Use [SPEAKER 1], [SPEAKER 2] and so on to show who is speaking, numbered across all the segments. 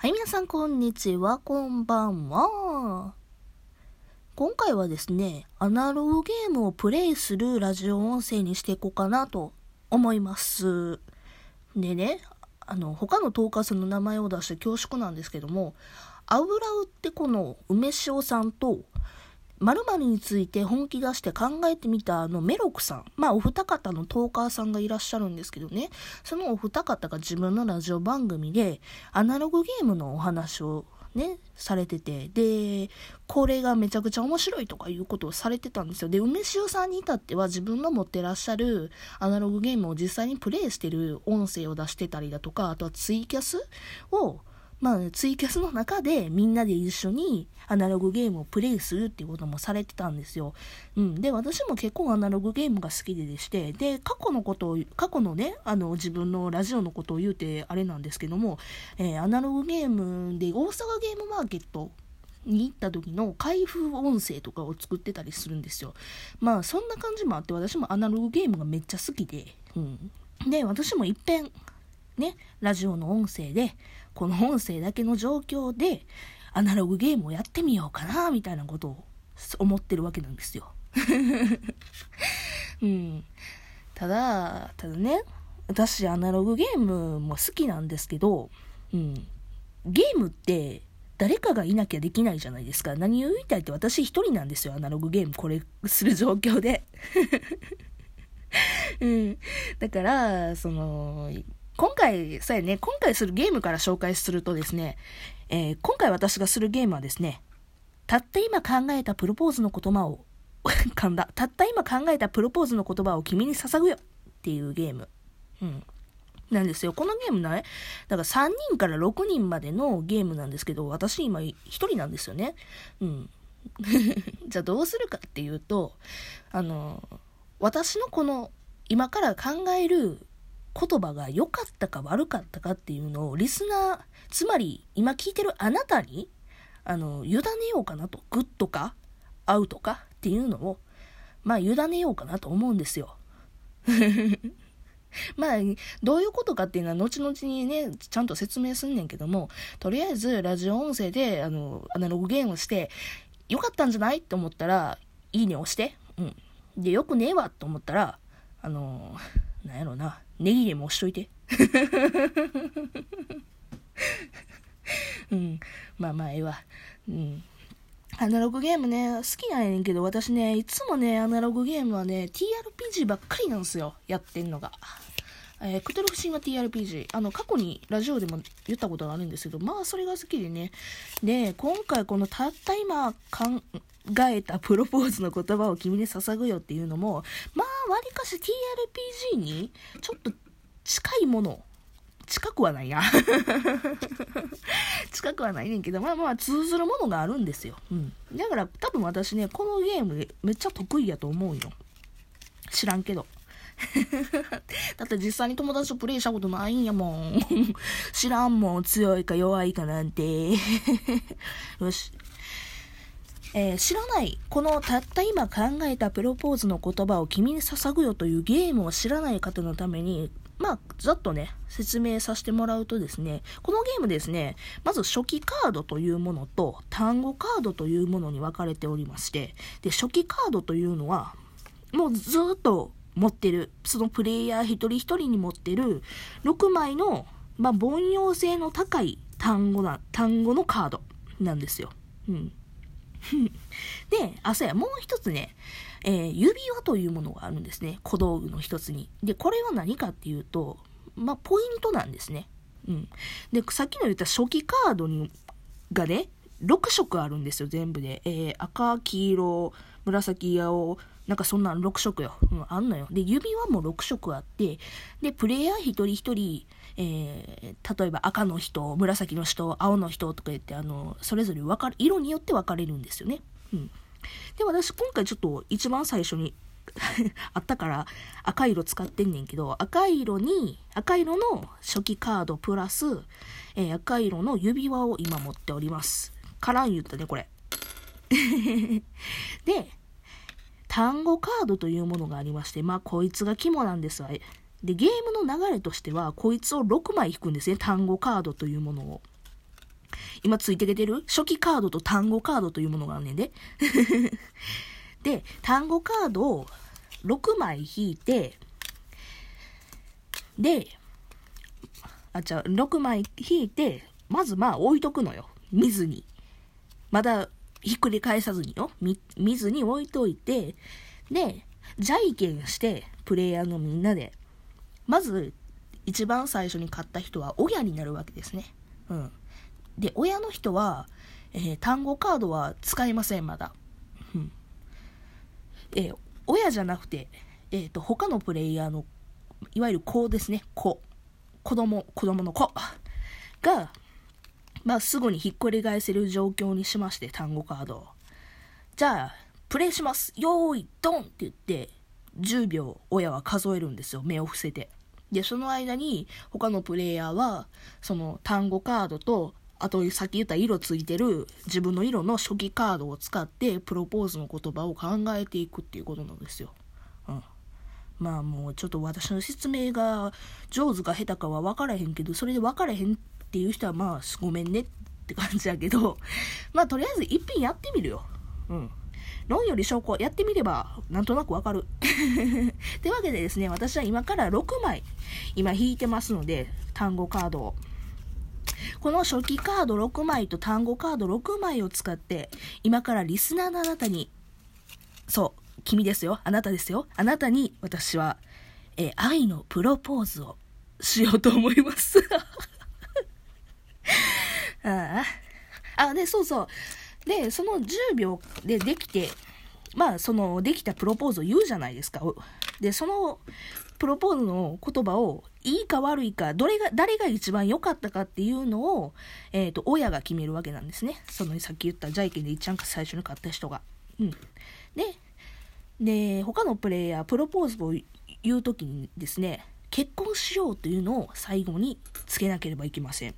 [SPEAKER 1] はい、皆さん、こんにちは、こんばんは。今回はですね、アナログゲームをプレイするラジオ音声にしていこうかなと思います。でね、あの、他のトーカスの名前を出して恐縮なんですけども、アウラウってこの梅塩さんと、〇〇について本気出して考えてみたあのメロクさん。まあお二方のトーカーさんがいらっしゃるんですけどね。そのお二方が自分のラジオ番組でアナログゲームのお話をね、されてて、で、これがめちゃくちゃ面白いとかいうことをされてたんですよ。で、梅塩さんに至っては自分の持ってらっしゃるアナログゲームを実際にプレイしてる音声を出してたりだとか、あとはツイキャスをまあ、ツイキャスの中でみんなで一緒にアナログゲームをプレイするっていうこともされてたんですよ。うん。で、私も結構アナログゲームが好きででして、で、過去のことを、過去のね、あの、自分のラジオのことを言うてあれなんですけども、えー、アナログゲームで大阪ゲームマーケットに行った時の開封音声とかを作ってたりするんですよ。まあ、そんな感じもあって、私もアナログゲームがめっちゃ好きで、うん。で、私もいっぺん、ね、ラジオの音声で、この音声だけの状況で、アナログゲームをやってみようかな、みたいなことを思ってるわけなんですよ。うん。ただ、ただね、私アナログゲームも好きなんですけど、うん。ゲームって誰かがいなきゃできないじゃないですか。何を言いたいって私一人なんですよ。アナログゲームこれする状況で。うん。だから、その、今回、そうやね、今回するゲームから紹介するとですね、えー、今回私がするゲームはですね、たった今考えたプロポーズの言葉を、噛んだ。たった今考えたプロポーズの言葉を君に捧ぐよっていうゲーム。うん。なんですよ。このゲームね、だから3人から6人までのゲームなんですけど、私今1人なんですよね。うん。じゃあどうするかっていうと、あの、私のこの今から考える言葉が良かったか悪かったかっていうのをリスナー、つまり今聞いてるあなたに、あの、委ねようかなと。 Good かアウトかっていうのを、まあ委ねようかなと思うんですよ。まあ、どういうことかっていうのは後々にね、ちゃんと説明すんねんけども、とりあえずラジオ音声で、あの、アナログゲームして、よかったんじゃないって思ったら、いいね押して。うん。で、よくねえわと思ったら、あの、なんやろな。ネギでも押しといて。うん。まあまあ、ええわ。うん。アナログゲームね、好きなんやねんけど、私ね、いつもね、アナログゲームはね、TRPG ばっかりなんすよ。やってんのが。えー、クトゥルフ神話 TRPG。あの、過去にラジオでも言ったことがあるんですけど、まあ、それが好きでね。で、今回このたった今考えたプロポーズの言葉を君に捧ぐよっていうのも、まあ、わりかし TRPG にちょっと近いもの。近くはないや。近くはないねんけど、まあまあ通ずるものがあるんですよ。うん。だから多分私ね、このゲームめっちゃ得意やと思うよ。知らんけど。だって実際に友達とプレイしたことないんやもん。知らんもん、強いか弱いかなんて。よし。えー、知らない、このたった今考えたプロポーズの言葉を君に捧ぐよというゲームを知らない方のために、まあ、ざっとね、説明させてもらうとですね、このゲームですね、まず初期カードというものと単語カードというものに分かれておりまして、で、初期カードというのは、もうずっと持ってる、そのプレイヤー一人一人に持ってる6枚の、まあ、凡庸性の高い単語な、単語のカードなんですよ。うん。で、あ、そうや、もう一つね、えー、指輪というものがあるんですね。小道具の一つに。で、これは何かっていうと、まあ、ポイントなんですね。うん。で、さっきの言った初期カードに、がね、6色あるんですよ、全部で。えー、赤、黄色、紫、青、なんかそんなん6色よ。うん、あんのよ。で、指輪も6色あって、で、プレイヤー一人一人、えー、例えば赤の人、紫の人、青の人とか言って、あの、それぞれ分かる、色によって分かれるんですよね。うん。で、私今回ちょっと一番最初に あったから赤色使ってんねんけど、赤色に、赤色の初期カードプラス、えー、赤色の指輪を今持っております。からん言ったね、これ。で、単語カードというものがありまして、まあ、こいつが肝なんですわ。で、ゲームの流れとしては、こいつを6枚引くんですね。単語カードというものを。今ついてきてる？初期カードと単語カードというものがあんねんで。で、単語カードを6枚引いて、で、あ、じゃあ、6枚引いて、まずまあ置いとくのよ。見ずに。まだひっくり返さずによ。見、見ずに置いといて、で、じゃいけんして、プレイヤーのみんなで。まず、一番最初に買った人は親になるわけですね。うん。で、親の人は、えー、単語カードは使いません、まだ。うん。えー、親じゃなくて、えっ、ー、と、他のプレイヤーの、いわゆる子ですね、子。子供、子供の子が、まあ、すぐにひっくり返せる状況にしまして、単語カードを。じゃあ、プレイしますよーい、ドンって言って、10秒親は数えるんですよ、目を伏せて。で、その間に他のプレイヤーは、その単語カードと、あとさっき言った色ついてる自分の色の初期カードを使ってプロポーズの言葉を考えていくっていうことなんですよ。うん。まあもうちょっと私の説明が上手か下手かは分からへんけど、それで分からへんっていう人はまあごめんねって感じやけど、まあとりあえず一品やってみるよ。うん。論より証拠やってみればなんとなくわかる。というわけでですね、私は今から6枚今引いてますので、単語カードを。この初期カード6枚と単語カード6枚を使って、今からリスナーのあなたに、そう、君ですよ、あなたですよ、あなたに私は、え愛のプロポーズをしようと思います。ああ。で、そうそう。で、その10秒でできて、まあ、その、できたプロポーズを言うじゃないですか。で、その、プロポーズの言葉を、いいか悪いか、どれが、誰が一番良かったかっていうのを、えっ、ー、と、親が決めるわけなんですね。その、さっき言ったジャイケンで一番最初に買った人が。うん。で、で、他のプレイヤー、プロポーズを言うときにですね、結婚しようというのを最後につけなければいけません。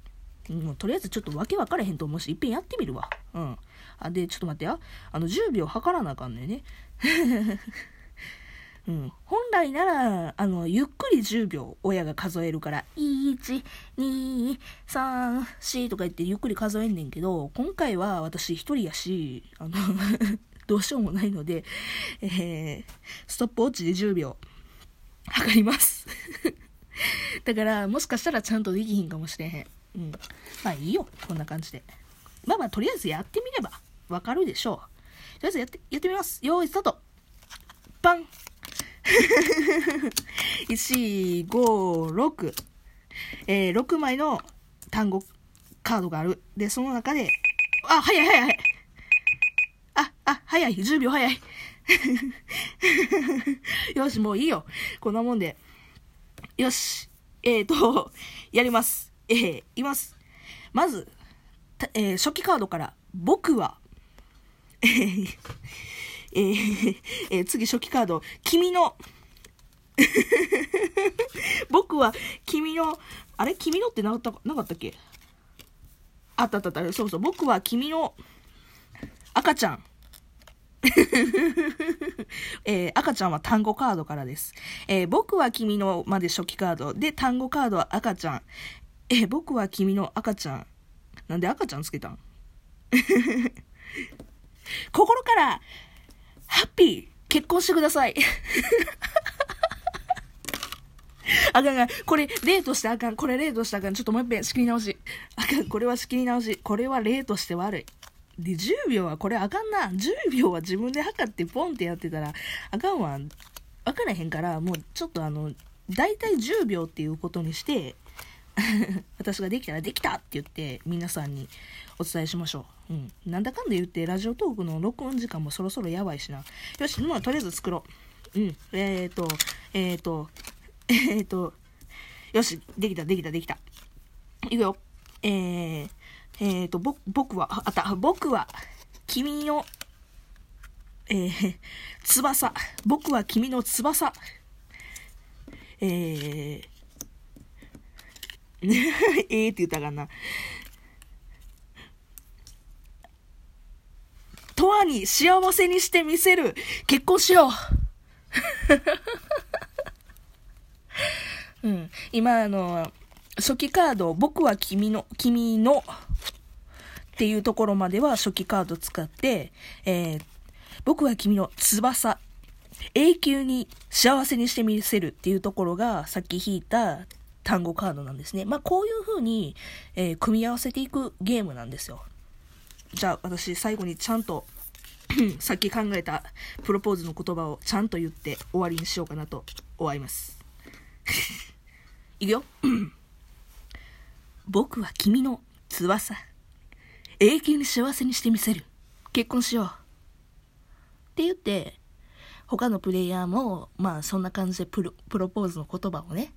[SPEAKER 1] もうとりあえずちょっとわけ分からへんと思うし、いっぺんやってみるわ。うん。あ、で、ちょっと待ってや。あの、10秒測らなあかんねんね。うん。本来なら、あの、ゆっくり10秒親が数えるから、1、2、3、4とか言ってゆっくり数えんねんけど、今回は私一人やし、あの どうしようもないので、えー、ストップウォッチで10秒測ります だから、もしかしたらちゃんとできひんかもしれへん。うん。まあいいよ、こんな感じで。まあまあ、とりあえずやってみればわかるでしょう。とりあえずやって、やってみます。よーい、スタートパン !1、5、6。えー、6枚の単語カードがある。で、その中で、あ、早い早い早い。あ、あ、早い。10秒早い。よし、もういいよ。こんなもんで。よし。えーと、やります。えー、います。まず、えー、初期カードから、僕は、えー、えー、えー、次初期カード、君の、僕は君の、あれ？君のってなかったなかったっけ？あったあったあった。そうそう。僕は君の赤ちゃん。えー、赤ちゃんは単語カードからです。えー、僕は君のまで初期カード。で、単語カードは赤ちゃん。え、僕は君の赤ちゃん。なんで赤ちゃんつけたん？心から、ハッピー結婚してください あかんがこれ、例としてあかん。これ例としてあかん。ちょっともう一遍仕切り直し。あかん。これは仕切り直し。これは例として悪い。で、10秒はこれあかんな。10秒は自分で測ってポンってやってたら、あかんわ。わからへんから、もうちょっとあの、だいたい10秒っていうことにして、私ができたらできたって言って皆さんにお伝えしましょう。うん。なんだかんだ言ってラジオトークの録音時間もそろそろやばいしな。よし、もうとりあえず作ろう。うん。えっ、ー、と、えっ、ー、と、えっ、ー、と、よし、できた、できた、できた。いくよ。えー、えっ、と、ぼ、僕は、あった、僕は、君の、えー、翼。僕は君の翼。えー、ええって言ったかな。とわに幸せにしてみせる。結婚しよう。うん。今、あの、初期カード、僕は君の、君の、っていうところまでは初期カード使って、えー、僕は君の翼、永久に幸せにしてみせるっていうところがさっき引いた単語カードなんですね。まあこういう風に、えー、組み合わせていくゲームなんですよ。じゃあ私最後にちゃんと さっき考えたプロポーズの言葉をちゃんと言って終わりにしようかなと思います。いくよ。僕は君の翼。永久に幸せにしてみせる。結婚しよう。って言って、他のプレイヤーも、まあそんな感じでプロプロポーズの言葉をね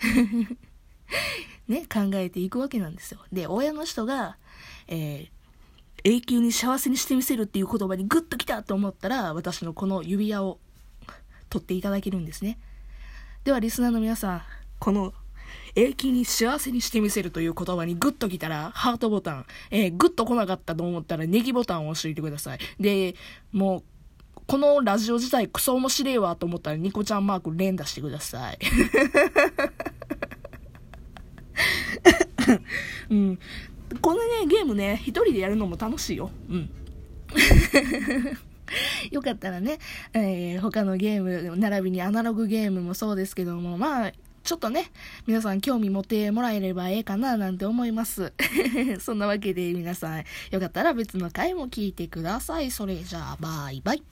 [SPEAKER 1] ね、考えていくわけなんですよ。で、親の人が、えー、永久に幸せにしてみせるっていう言葉にグッときたと思ったら、私のこの指輪を取っていただけるんですね。では、リスナーの皆さん、この永久に幸せにしてみせるという言葉にグッときたら、ハートボタン、えー、グッと来なかったと思ったらネギボタンを押しておいてください。で、もう、このラジオ自体クソ面白いわと思ったらニコちゃんマーク連打してください。うん。このね、ゲームね、一人でやるのも楽しいよ。うん。よかったらね、えー、他のゲーム、並びにアナログゲームもそうですけども、まあ、ちょっとね、皆さん興味持ってもらえればええかななんて思います。そんなわけで皆さん、よかったら別の回も聞いてください。それじゃあ、バイバイ。